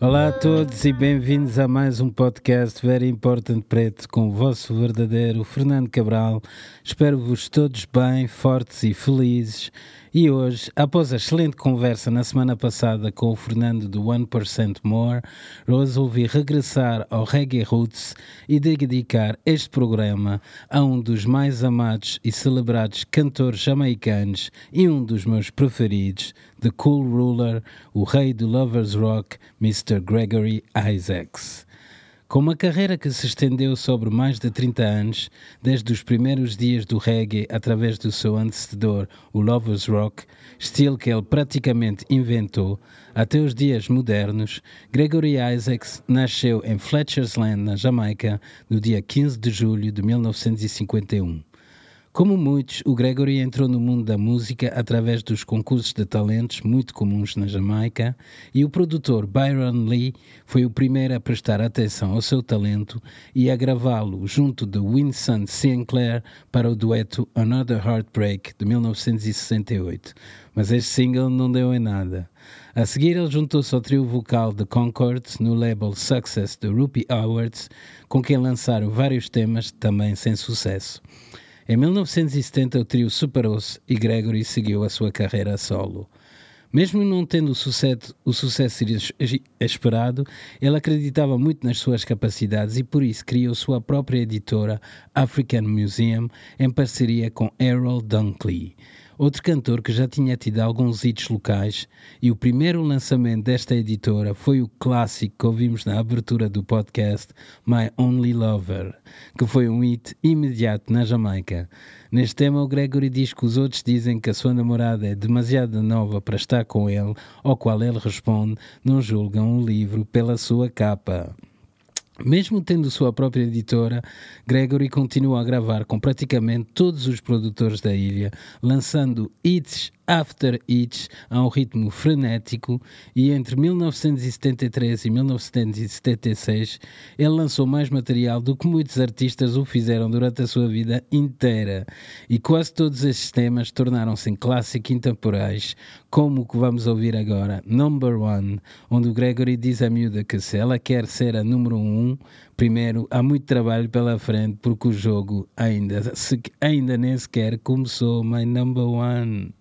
Olá a todos e bem-vindos a mais um podcast Very Important Preto com o vosso verdadeiro Fernando Cabral. Espero-vos todos bem, fortes e felizes. E hoje, após a excelente conversa na semana passada com o Fernando do 1% More, resolvi regressar ao Reggae Roots e dedicar este programa a um dos mais amados e celebrados cantores jamaicanos e um dos meus preferidos, The Cool Ruler, o rei do Lovers Rock, Mr. Gregory Isaacs. Com uma carreira que se estendeu sobre mais de 30 anos, desde os primeiros dias do reggae através do seu antecedor, o Lovers Rock, estilo que ele praticamente inventou, até os dias modernos, Gregory Isaacs nasceu em Fletcher's Land, na Jamaica, no dia 15 de julho de 1951. Como muitos, o Gregory entrou no mundo da música através dos concursos de talentos muito comuns na Jamaica e o produtor Byron Lee foi o primeiro a prestar atenção ao seu talento e a gravá-lo junto de Winston Sinclair para o dueto Another Heartbreak de 1968. Mas este single não deu em nada. A seguir, ele juntou-se ao trio vocal de Concord no label Success de Rupi Awards, com quem lançaram vários temas também sem sucesso. Em 1970, o trio separou-se e Gregory seguiu a sua carreira solo. Mesmo não tendo o sucesso, o sucesso esperado, ele acreditava muito nas suas capacidades e por isso criou sua própria editora, African Museum, em parceria com Errol Dunkley. Outro cantor que já tinha tido alguns hits locais, e o primeiro lançamento desta editora foi o clássico que ouvimos na abertura do podcast My Only Lover, que foi um hit imediato na Jamaica. Neste tema, o Gregory diz que os outros dizem que a sua namorada é demasiado nova para estar com ele, ao qual ele responde: não julgam um livro pela sua capa. Mesmo tendo sua própria editora, Gregory continua a gravar com praticamente todos os produtores da ilha, lançando hits after hits a um ritmo frenético e entre 1973 e 1976 ele lançou mais material do que muitos artistas o fizeram durante a sua vida inteira e quase todos esses temas tornaram-se em clássicos intemporais como o que vamos ouvir agora, Number One, onde o Gregory diz à miúda que se ela quer ser a número um, primeiro há muito trabalho pela frente porque o jogo ainda, se, ainda nem sequer começou, my number one.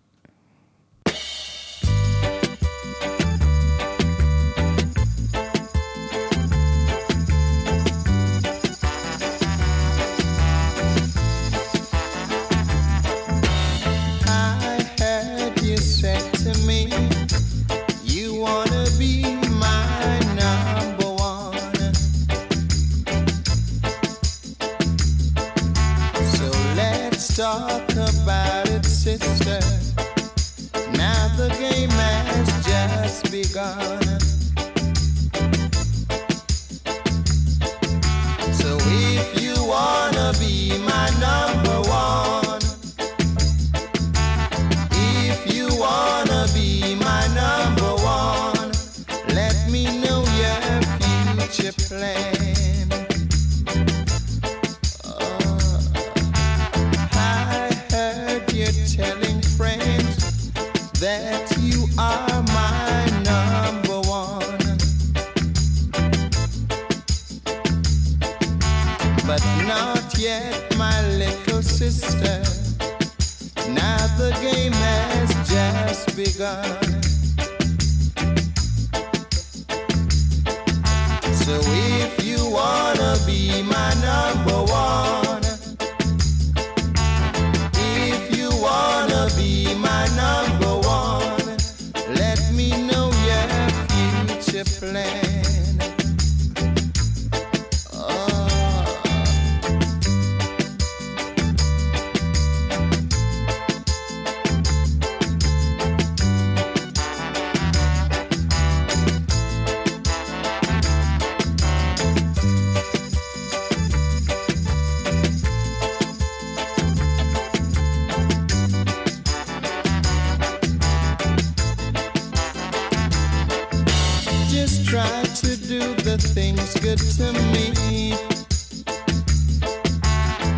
to do the things good to me.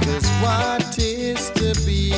Cause what is to be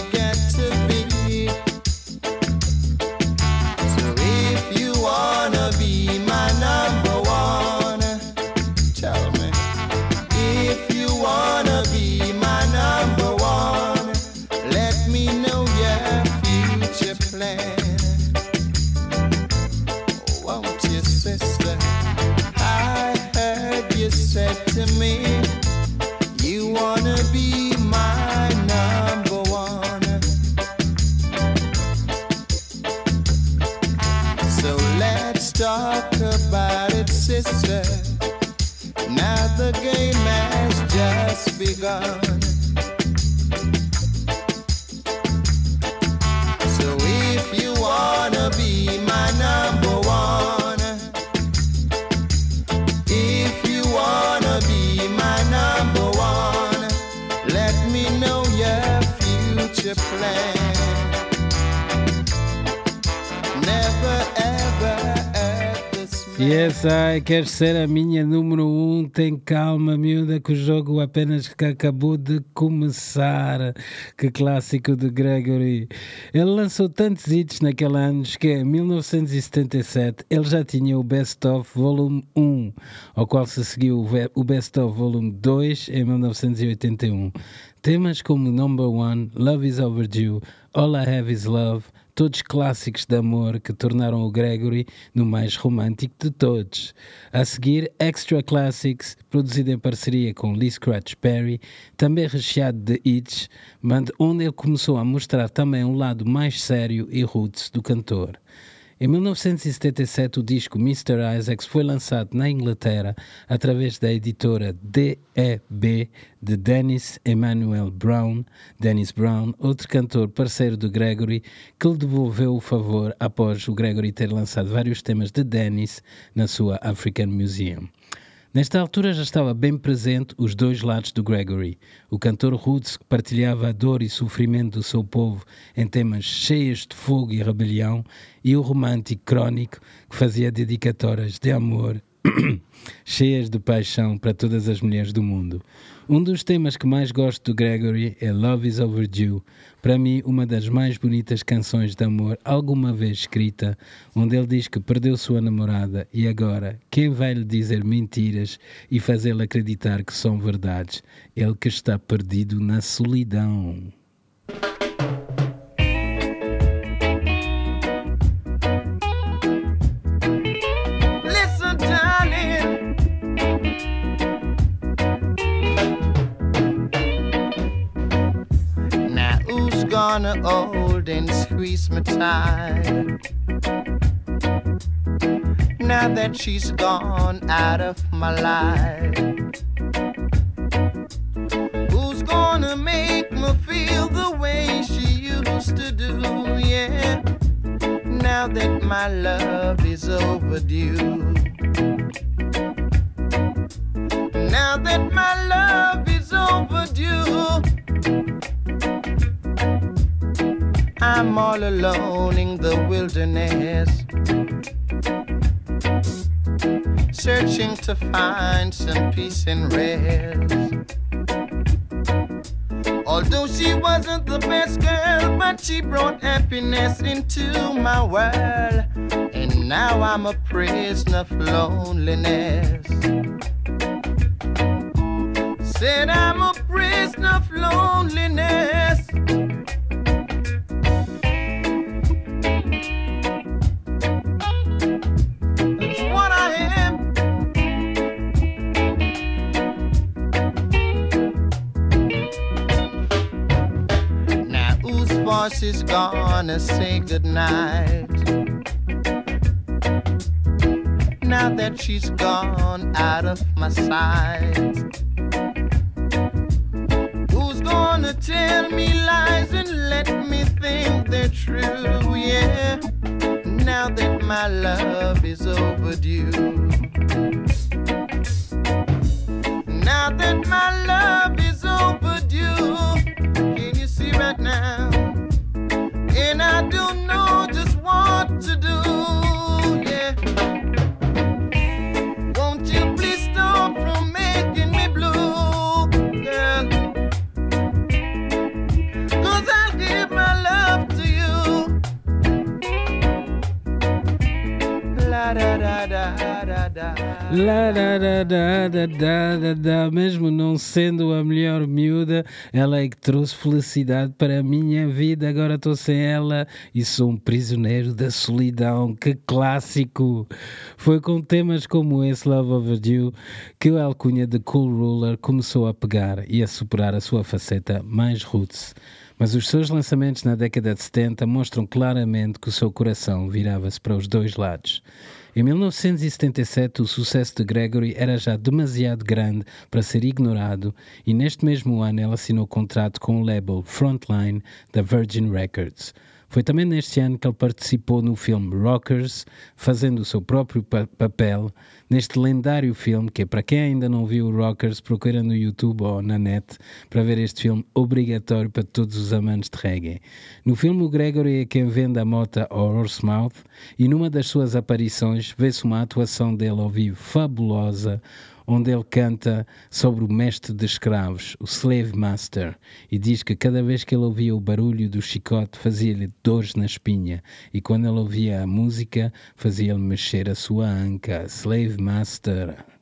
quer ser a minha número um. Tem calma, miúda, que o jogo apenas que acabou de começar. Que clássico de Gregory. Ele lançou tantos hits naquele ano que em 1977 ele já tinha o Best of Volume 1, ao qual se seguiu o Best of Volume 2 em 1981. Temas como Number One, Love is Overdue, All I Have Is Love, todos clássicos de amor que tornaram o Gregory no mais romântico de todos. A seguir, Extra Classics, produzido em parceria com Lee Scratch Perry, também recheado de hits, onde ele começou a mostrar também um lado mais sério e roots do cantor. Em 1977, o disco Mr. Isaacs foi lançado na Inglaterra através da editora DEB de Dennis Emmanuel Brown, Dennis Brown, outro cantor parceiro do Gregory, que lhe devolveu o favor após o Gregory ter lançado vários temas de Dennis na sua African Museum. Nesta altura já estava bem presente os dois lados do Gregory. O cantor roots que partilhava a dor e sofrimento do seu povo em temas cheios de fogo e rebelião, e o romântico crónico que fazia dedicatórias de amor cheias de paixão para todas as mulheres do mundo. Um dos temas que mais gosto do Gregory é Love is Overdue, para mim uma das mais bonitas canções de amor alguma vez escrita, onde ele diz que perdeu sua namorada e agora quem vai lhe dizer mentiras e fazê-lo acreditar que são verdades? Ele que está perdido na solidão. Tie. Now that she's gone out of my life, who's gonna make me feel the way she used to do? Yeah, now that my love is overdue. Now that my love is overdue. I'm all alone in the wilderness, searching to find some peace and rest. Although she wasn't the best girl, but she brought happiness into my world. And now I'm a prisoner of loneliness. Said I'm a prisoner of loneliness. Is gonna say goodnight. Now that she's gone out of my sight. Who's gonna tell me lies and let me think they're true? Yeah, now that my love is overdue. Now that my love down. La da da da. Mesmo não sendo a melhor miúda, ela é que trouxe felicidade para a minha vida. Agora estou sem ela e sou um prisioneiro da solidão. Que clássico! Foi com temas como esse Love Overdue que o alcunha de Cool Ruler começou a pegar e a superar a sua faceta mais roots. Mas os seus lançamentos na década de 70 mostram claramente que o seu coração virava-se para os dois lados. Em 1977, o sucesso de Gregory era já demasiado grande para ser ignorado e neste mesmo ano ela assinou contrato com o label Frontline da Virgin Records. Foi também neste ano que ele participou no filme Rockers, fazendo o seu próprio pa papel neste lendário filme, que é para quem ainda não viu Rockers, procura no YouTube ou na net para ver este filme obrigatório para todos os amantes de reggae. No filme, o Gregory é quem vende a mota ao Horsemouth e numa das suas aparições vê-se uma atuação dele ao vivo fabulosa, onde ele canta sobre o mestre de escravos, o Slave Master, e diz que cada vez que ele ouvia o barulho do chicote fazia-lhe dores na espinha, e quando ele ouvia a música fazia-lhe mexer a sua anca. Slave Master.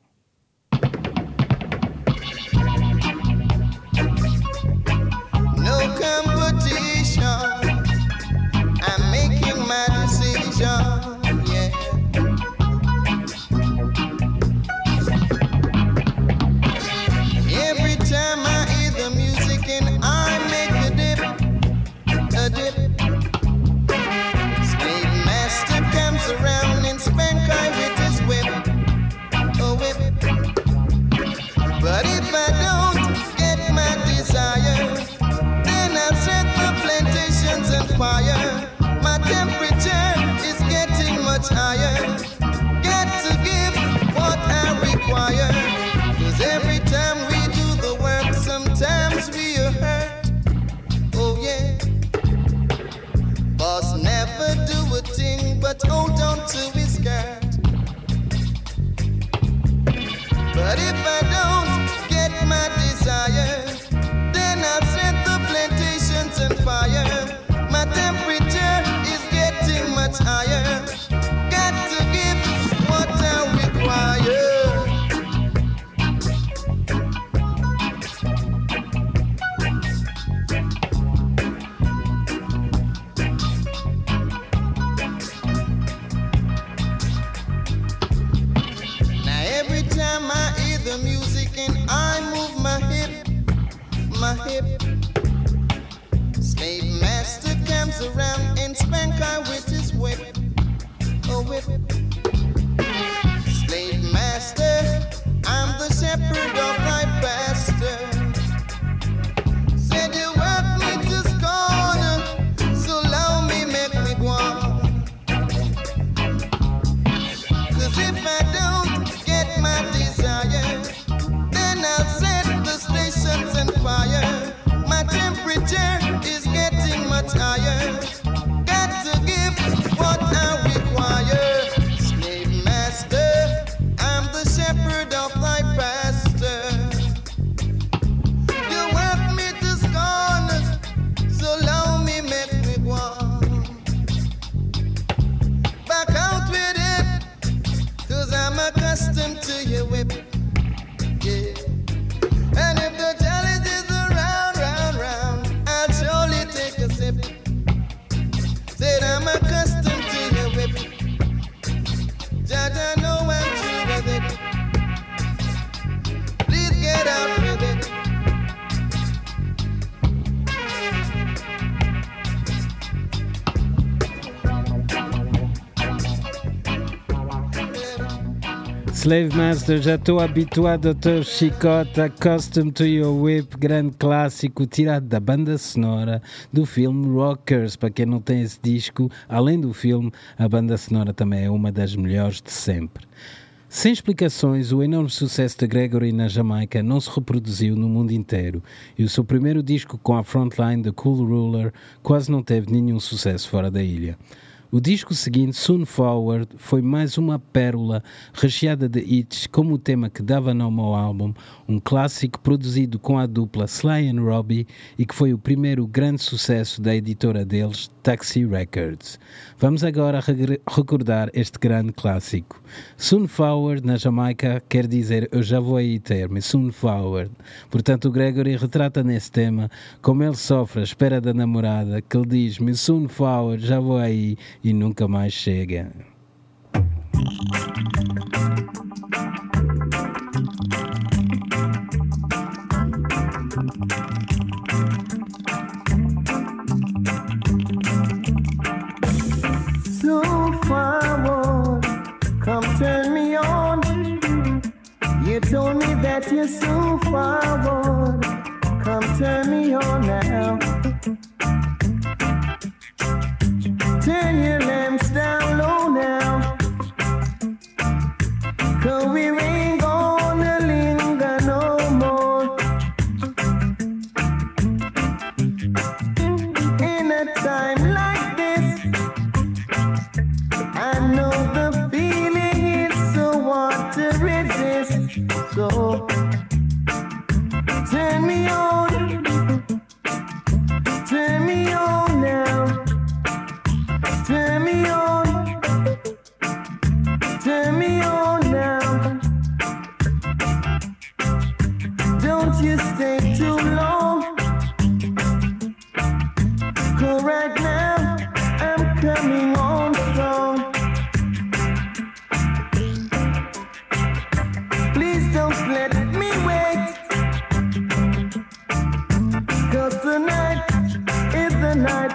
Slave Master, já estou habituado ao teu chicote, Accustomed to Your Whip, grande clássico tirado da banda sonora do filme Rockers. Para quem não tem esse disco, além do filme, a banda sonora também é uma das melhores de sempre. Sem explicações, o enorme sucesso de Gregory na Jamaica não se reproduziu no mundo inteiro e o seu primeiro disco com a frontline The Cool Ruler quase não teve nenhum sucesso fora da ilha. O disco seguinte, Soon Forward, foi mais uma pérola recheada de hits, como o tema que dava nome ao álbum, um clássico produzido com a dupla Sly and Robbie e que foi o primeiro grande sucesso da editora deles, Taxi Records. Vamos agora recordar este grande clássico. Soon Forward, na Jamaica, quer dizer eu já vou aí ter-me, Soon Forward. Portanto, o Gregory retrata nesse tema como ele sofre à espera da namorada, que ele diz-me Soon Forward, já vou aí e nunca mais chega. Night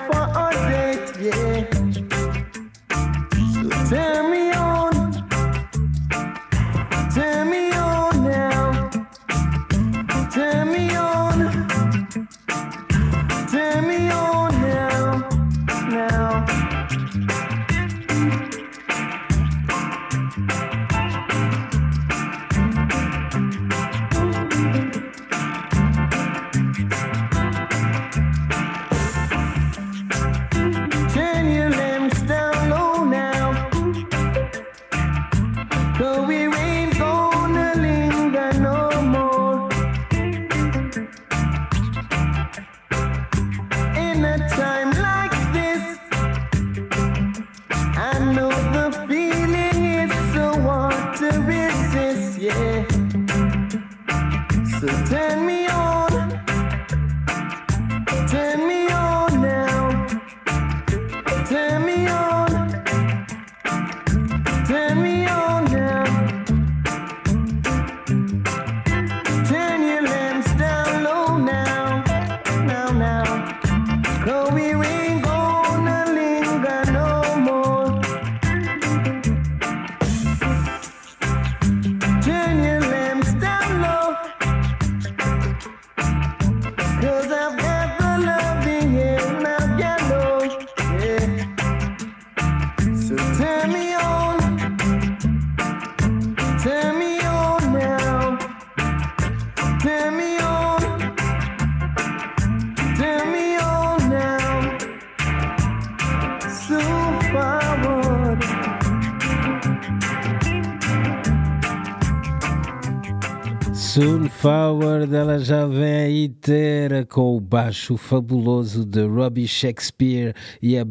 Forward, ela já vem aí ter com o baixo fabuloso de Robbie Shakespeare e a,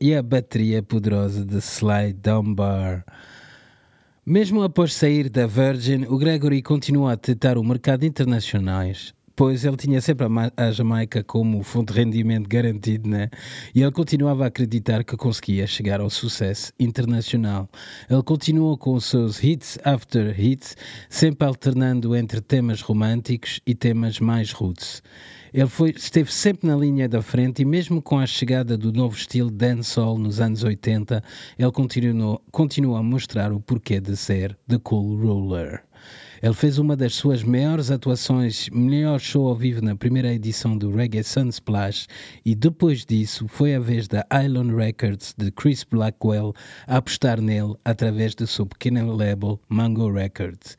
e a bateria poderosa de Sly Dunbar. Mesmo após sair da Virgin, o Gregory continua a tentar o mercado internacionais pois ele tinha sempre a, Jamaica como fonte de rendimento garantido, né? E ele continuava a acreditar que conseguia chegar ao sucesso internacional. Ele continuou com os seus hits after hits, sempre alternando entre temas românticos e temas mais roots. Ele foi, esteve sempre na linha da frente e mesmo com a chegada do novo estilo dancehall nos anos 80, ele continuou, a mostrar o porquê de ser The Cool Ruler. Ele fez uma das suas maiores atuações, melhor show ao vivo na primeira edição do Reggae Sunsplash e depois disso foi a vez da Island Records de Chris Blackwell apostar nele através do seu pequeno label Mango Records.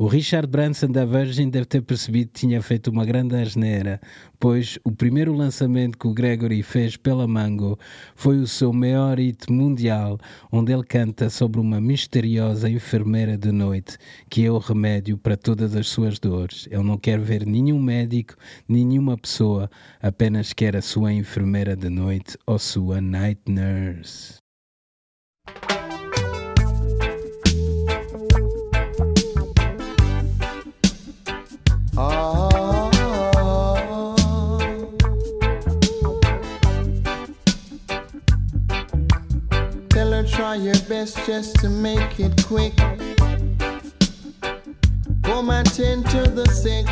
O Richard Branson da Virgin deve ter percebido que tinha feito uma grande asneira, pois o primeiro lançamento que o Gregory fez pela Mango foi o seu maior hit mundial, onde ele canta sobre uma misteriosa enfermeira de noite que é o remédio para todas as suas dores. Ele não quer ver nenhum médico, nenhuma pessoa, apenas quer a sua enfermeira de noite ou sua night nurse. Try your best just to make it quick. Come and tend to the sick.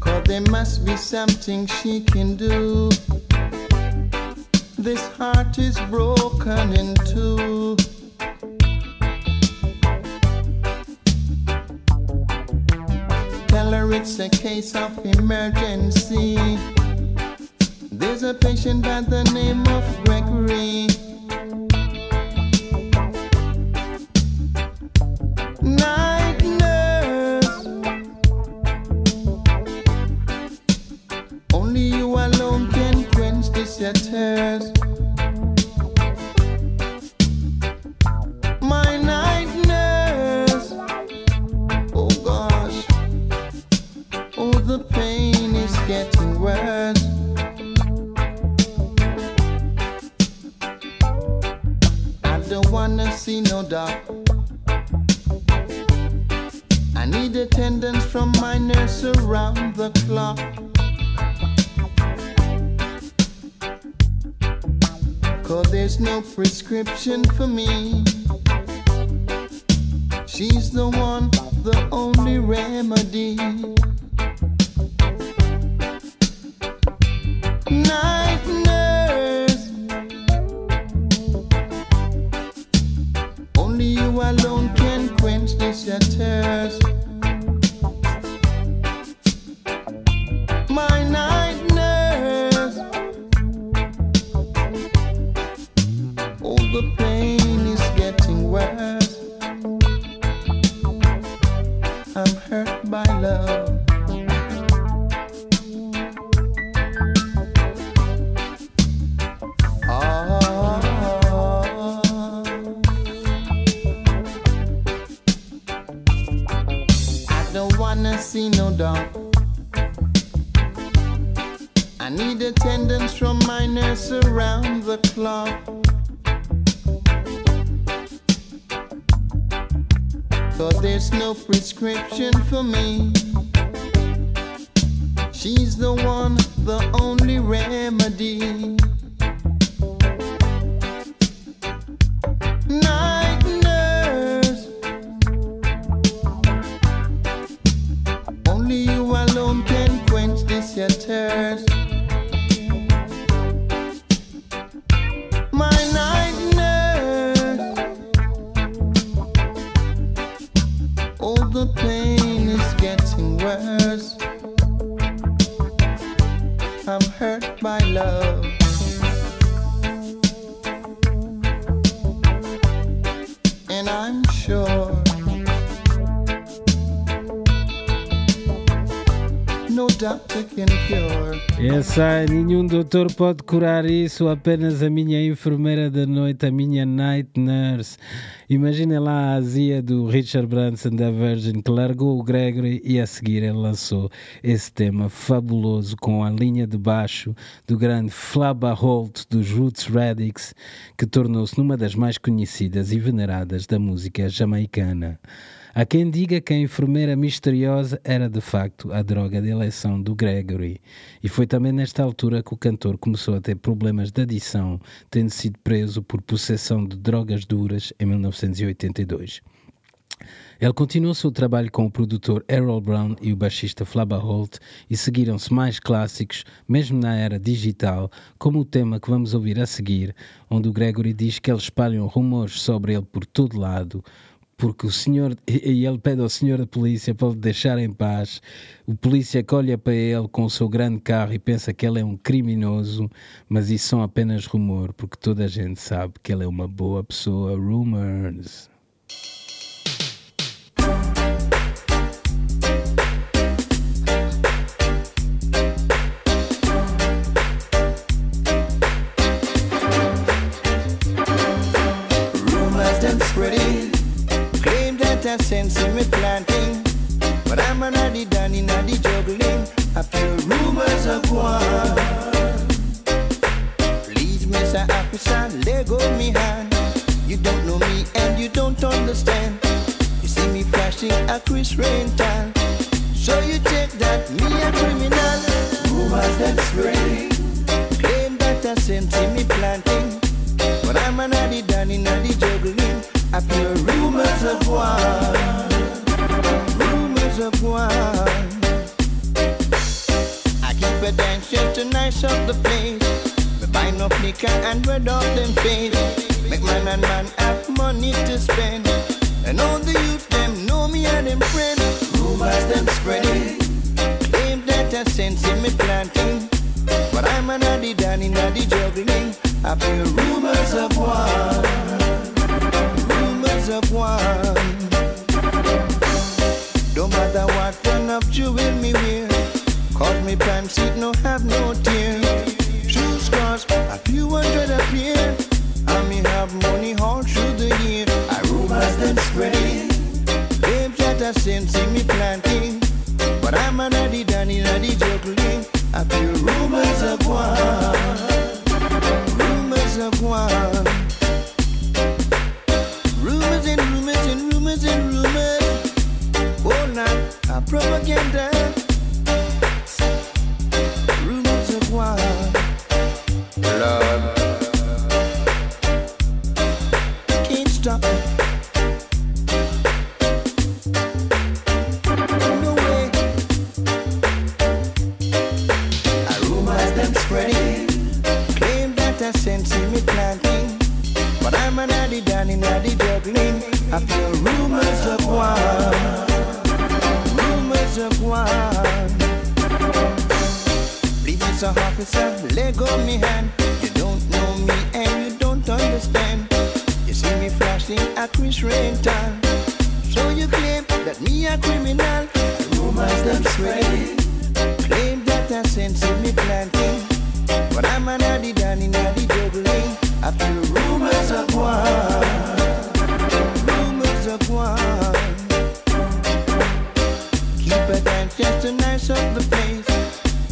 Cause there must be something she can do. This heart is broken in two. Tell her it's a case of emergency. A patient by the name of Gregory. For me. love. Essa, nenhum doutor pode curar isso, apenas a minha enfermeira da noite, a minha night nurse. Imaginem lá a azia do Richard Branson da Virgin que largou o Gregory e a seguir ele lançou esse tema fabuloso com a linha de baixo do grande Flabba Holt dos Roots Radix que tornou-se numa das mais conhecidas e veneradas da música jamaicana. Há quem diga que a enfermeira misteriosa era de facto a droga de eleição do Gregory. E foi também nesta altura que o cantor começou a ter problemas de adição, tendo sido preso por possessão de drogas duras em 1982. Ele continuou seu trabalho com o produtor Errol Brown e o baixista Flabba Holt e seguiram-se mais clássicos, mesmo na era digital, como o tema que vamos ouvir a seguir, onde o Gregory diz que eles espalham rumores sobre ele por todo lado, porque o senhor e ele pede ao senhor da polícia para lhe deixar em paz. O polícia olha para ele com o seu grande carro e pensa que ele é um criminoso, mas isso são apenas rumor, porque toda a gente sabe que ele é uma boa pessoa. Rumors I sense in me planting. But I'm an addy danny naddy juggling. A few rumors of one. Please, Mr. Officer, let go me hand. You don't know me and you don't understand. You see me flashing a Chris rental. So you take that me a criminal. Rumors that spreading, claim that I sense in me planting. But I'm an addy danny naddy juggling. I feel of war. Rumors of war. I keep a dancing to nice up the place. Me buy no liquor and red off them face. Make man and man have money to spend. And all the youth them know me and them friend. Rumors them spreading. Claim that I sense in me planting. But I'm an addy danny naddy juggling. I feel rumors of war. Rumors of war. Don't matter what kind of jewel me wear. Cause me pants it no have no tear. True scars, a few hundred a pair. And me have money all through the year. I rumors them spreading. Claims that I send see me planting. But I'm an addy danny addy juggling. I feel that me a criminal. Rumors them spreading. Claim that I sense me planting. But I'm an addy danny naddy juggling. I feel rumors of war. Rumors of war. Keep a dance just to nice up the place.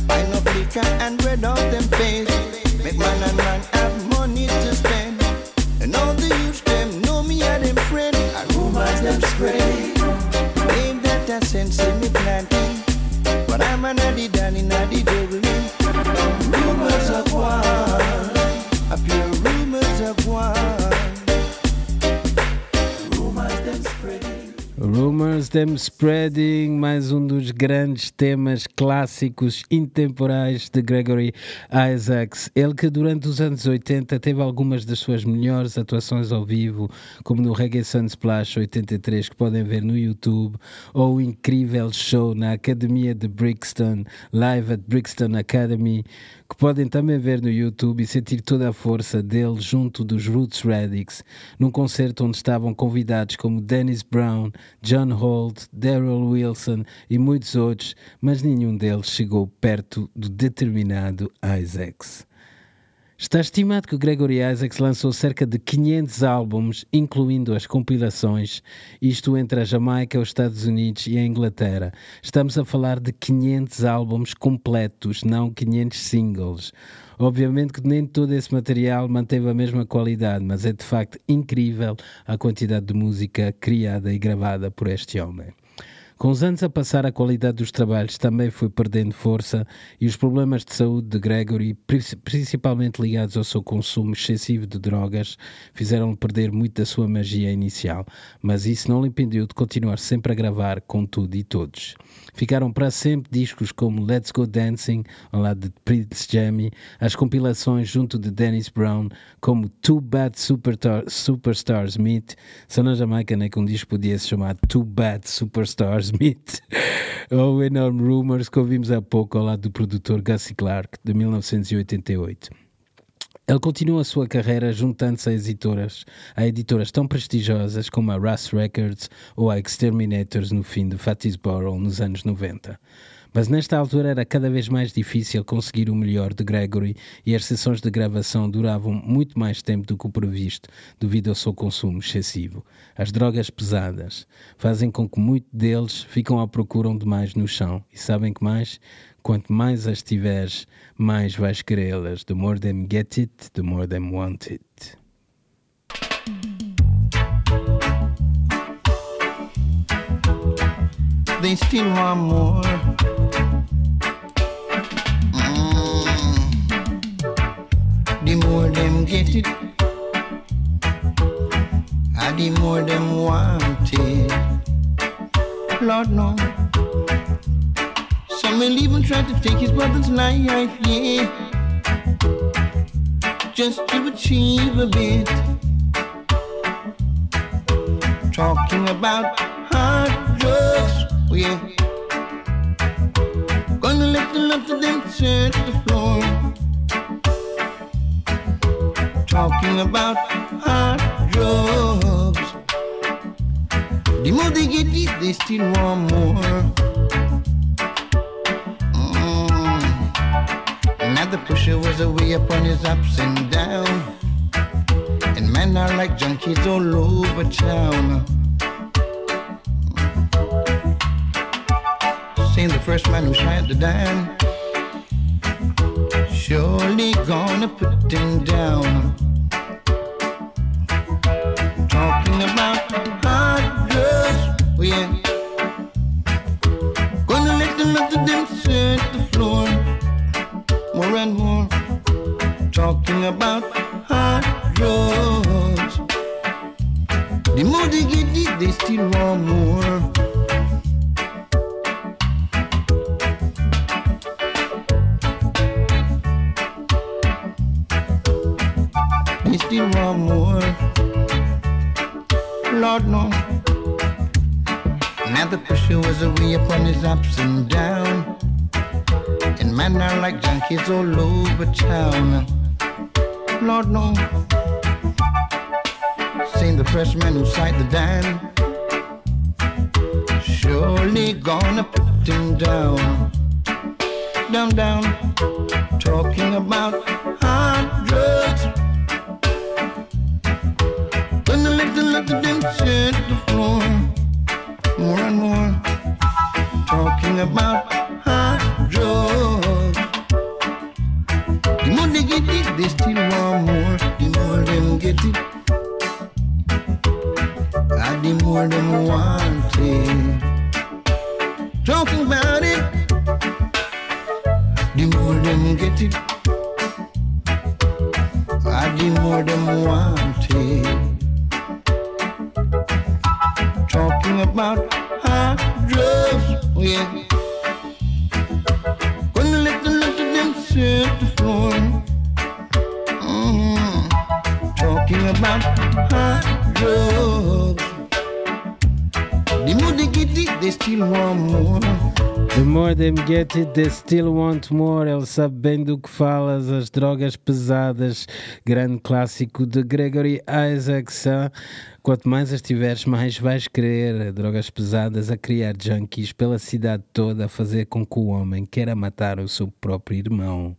Buy no liquor and red off them face. Make man and man have money to spend. And all the youth them know me and them friend. And rumors them spread friends see me planting, but I'm a naughty, down naughty addy devil. Rumors Them Spreading, mais um dos grandes temas clássicos intemporais de Gregory Isaacs. Ele que durante os anos 80 teve algumas das suas melhores atuações ao vivo, como no Reggae Sunsplash 83, que podem ver no YouTube, ou o incrível show na Academia de Brixton, Live at Brixton Academy, que podem também ver no YouTube e sentir toda a força dele junto dos Roots Radix, num concerto onde estavam convidados como Dennis Brown, John Holt, Daryl Wilson e muitos outros, mas nenhum deles chegou perto do determinado Isaacs. Está estimado que o Gregory Isaacs lançou cerca de 500 álbuns, incluindo as compilações, isto entre a Jamaica, os Estados Unidos e a Inglaterra. Estamos a falar de 500 álbuns completos, não 500 singles. Obviamente que nem todo esse material manteve a mesma qualidade, mas é de facto incrível a quantidade de música criada e gravada por este homem. Com os anos a passar, a qualidade dos trabalhos também foi perdendo força e os problemas de saúde de Gregory, principalmente ligados ao seu consumo excessivo de drogas, fizeram-lhe perder muito da sua magia inicial, mas isso não lhe impediu de continuar sempre a gravar com tudo e todos. Ficaram para sempre discos como Let's Go Dancing, ao lado de Prince Jamie, as compilações junto de Dennis Brown, como Too Bad Superstar, Superstars Meet, só na Jamaica né, que um disco podia se chamar Too Bad Superstars Smith ou Enorme Rumors que ouvimos há pouco ao lado do produtor Gussie Clark de 1988. Ele continua a sua carreira juntando-se a editoras, a editoras tão prestigiosas como a Russ Records ou a Exterminators no fim de Fatisborough nos anos 90. Mas nesta altura era cada vez mais difícil conseguir o melhor de Gregory e as sessões de gravação duravam muito mais tempo do que o previsto devido ao seu consumo excessivo. As drogas pesadas fazem com que muitos deles ficam à procura de mais no chão. E sabem que mais? Quanto mais as tiveres, mais vais querê-las. The more them get it, the more them want it. They still the more them get it, and the more them want it. Lord no. Some will even try to take his brother's life, yeah, just to achieve a bit. Talking about hard drugs, yeah. Gonna let the love of them set the floor talking about hard drugs. The more they get it, they still want more. Now the pusher was away upon his ups and downs. And men are like junkies all over town. Saying the first man who shot the dime surely gonna put them down. Talking about hot girls, oh yeah. more and more. Talking about it, they still want more. Ele sabe bem do que falas, as drogas pesadas. Grande clássico de Gregory Isaacs. Quanto mais as tiveres, mais vais querer. Drogas pesadas a criar junkies pela cidade toda, a fazer com que o homem queira matar o seu próprio irmão.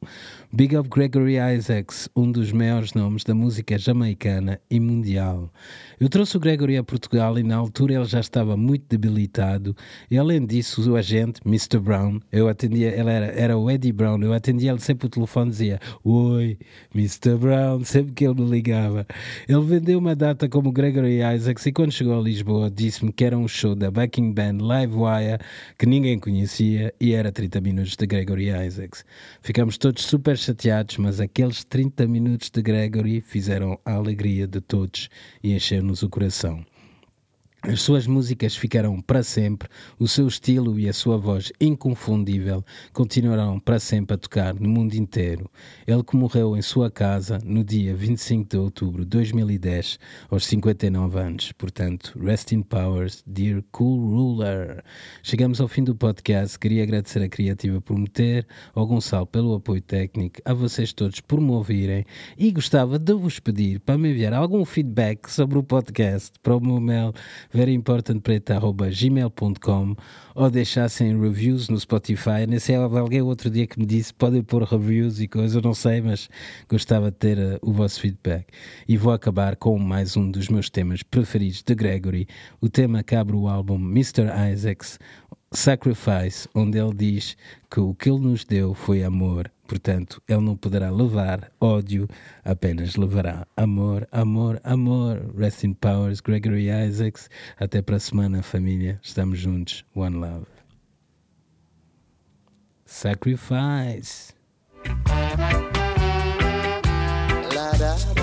Big Up Gregory Isaacs, um dos maiores nomes da música jamaicana e mundial. Eu trouxe o Gregory a Portugal e na altura ele já estava muito debilitado. E além disso, o agente, Mr. Brown, eu atendia, ele era, era o Eddie Brown, eu atendia ele sempre o telefone dizia: Oi, Mr. Brown, sempre que ele me ligava. Ele vendeu uma data como Gregory Isaacs e quando chegou a Lisboa disse-me que era um show da backing band Livewire que ninguém conhecia e era 30 minutos de Gregory Isaacs. Ficamos todos super chateados, mas aqueles 30 minutos de Gregory fizeram a alegria de todos e encheram-nos o coração. As suas músicas ficarão para sempre, o seu estilo e a sua voz inconfundível continuarão para sempre a tocar no mundo inteiro. Ele que morreu em sua casa no dia 25 de outubro de 2010, aos 59 anos. Portanto, rest in powers, dear cool ruler. Chegamos ao fim do podcast. Queria agradecer a Criativa por me ter, ao Gonçalo pelo apoio técnico, a vocês todos por me ouvirem e gostava de vos pedir para me enviar algum feedback sobre o podcast para o meu mail veryimportantpreta.gmail.com ou deixassem reviews no Spotify. Nem sei, alguém outro dia que me disse podem pôr reviews e coisas, eu não sei, mas gostava de ter uh, o vosso feedback. E vou acabar com mais um dos meus temas preferidos de Gregory, o tema que abre o álbum Mr. Isaacs, Sacrifice, onde ele diz que o que ele nos deu foi amor, portanto, ele não poderá levar ódio, apenas levará amor, amor, amor. Rest in Powers, Gregory Isaacs. Até para a semana, família. Estamos juntos. One love. Sacrifice. La da da.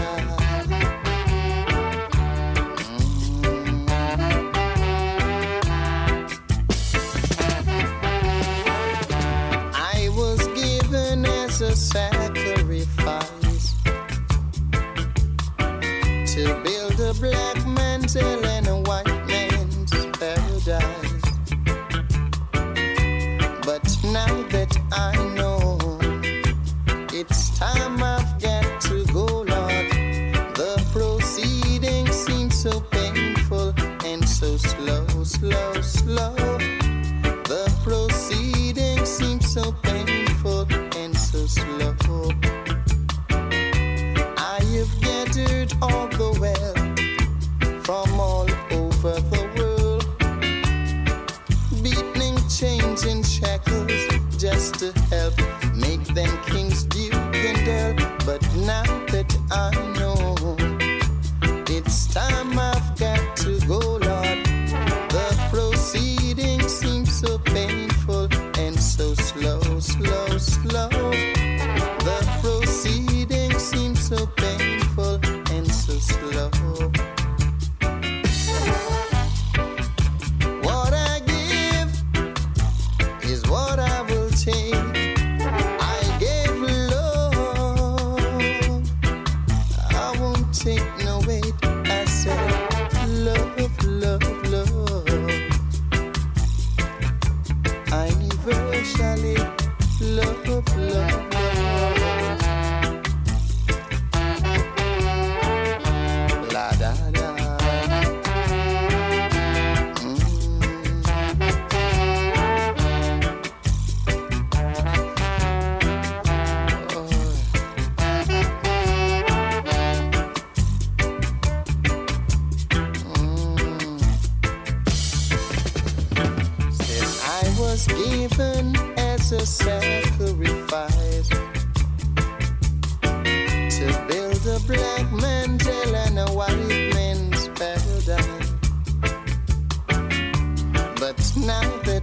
But now that